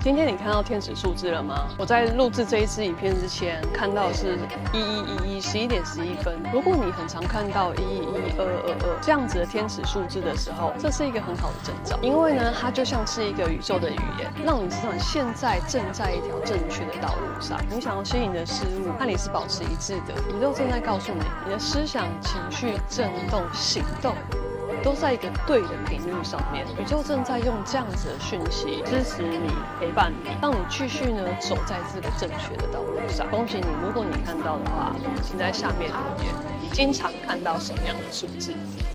今天你看到天使数字了吗？我在录制这一支影片之前看到是一一一一十一点十一分。如果你很常看到一一一二二二这样子的天使数字的时候，这是一个很好的征兆，因为呢，它就像是一个宇宙的语言，让你知道你现在正在一条正确的道路上。你想要吸引的事物和你是保持一致的，宇宙正在告诉你，你的思想、情绪、震动、行动。都在一个对的频率上面，宇宙正在用这样子的讯息支持你、陪伴你，让你继续呢走在这个正确的道路上。恭喜你，如果你看到的话，请在下面留言。你经常看到什么样的数字？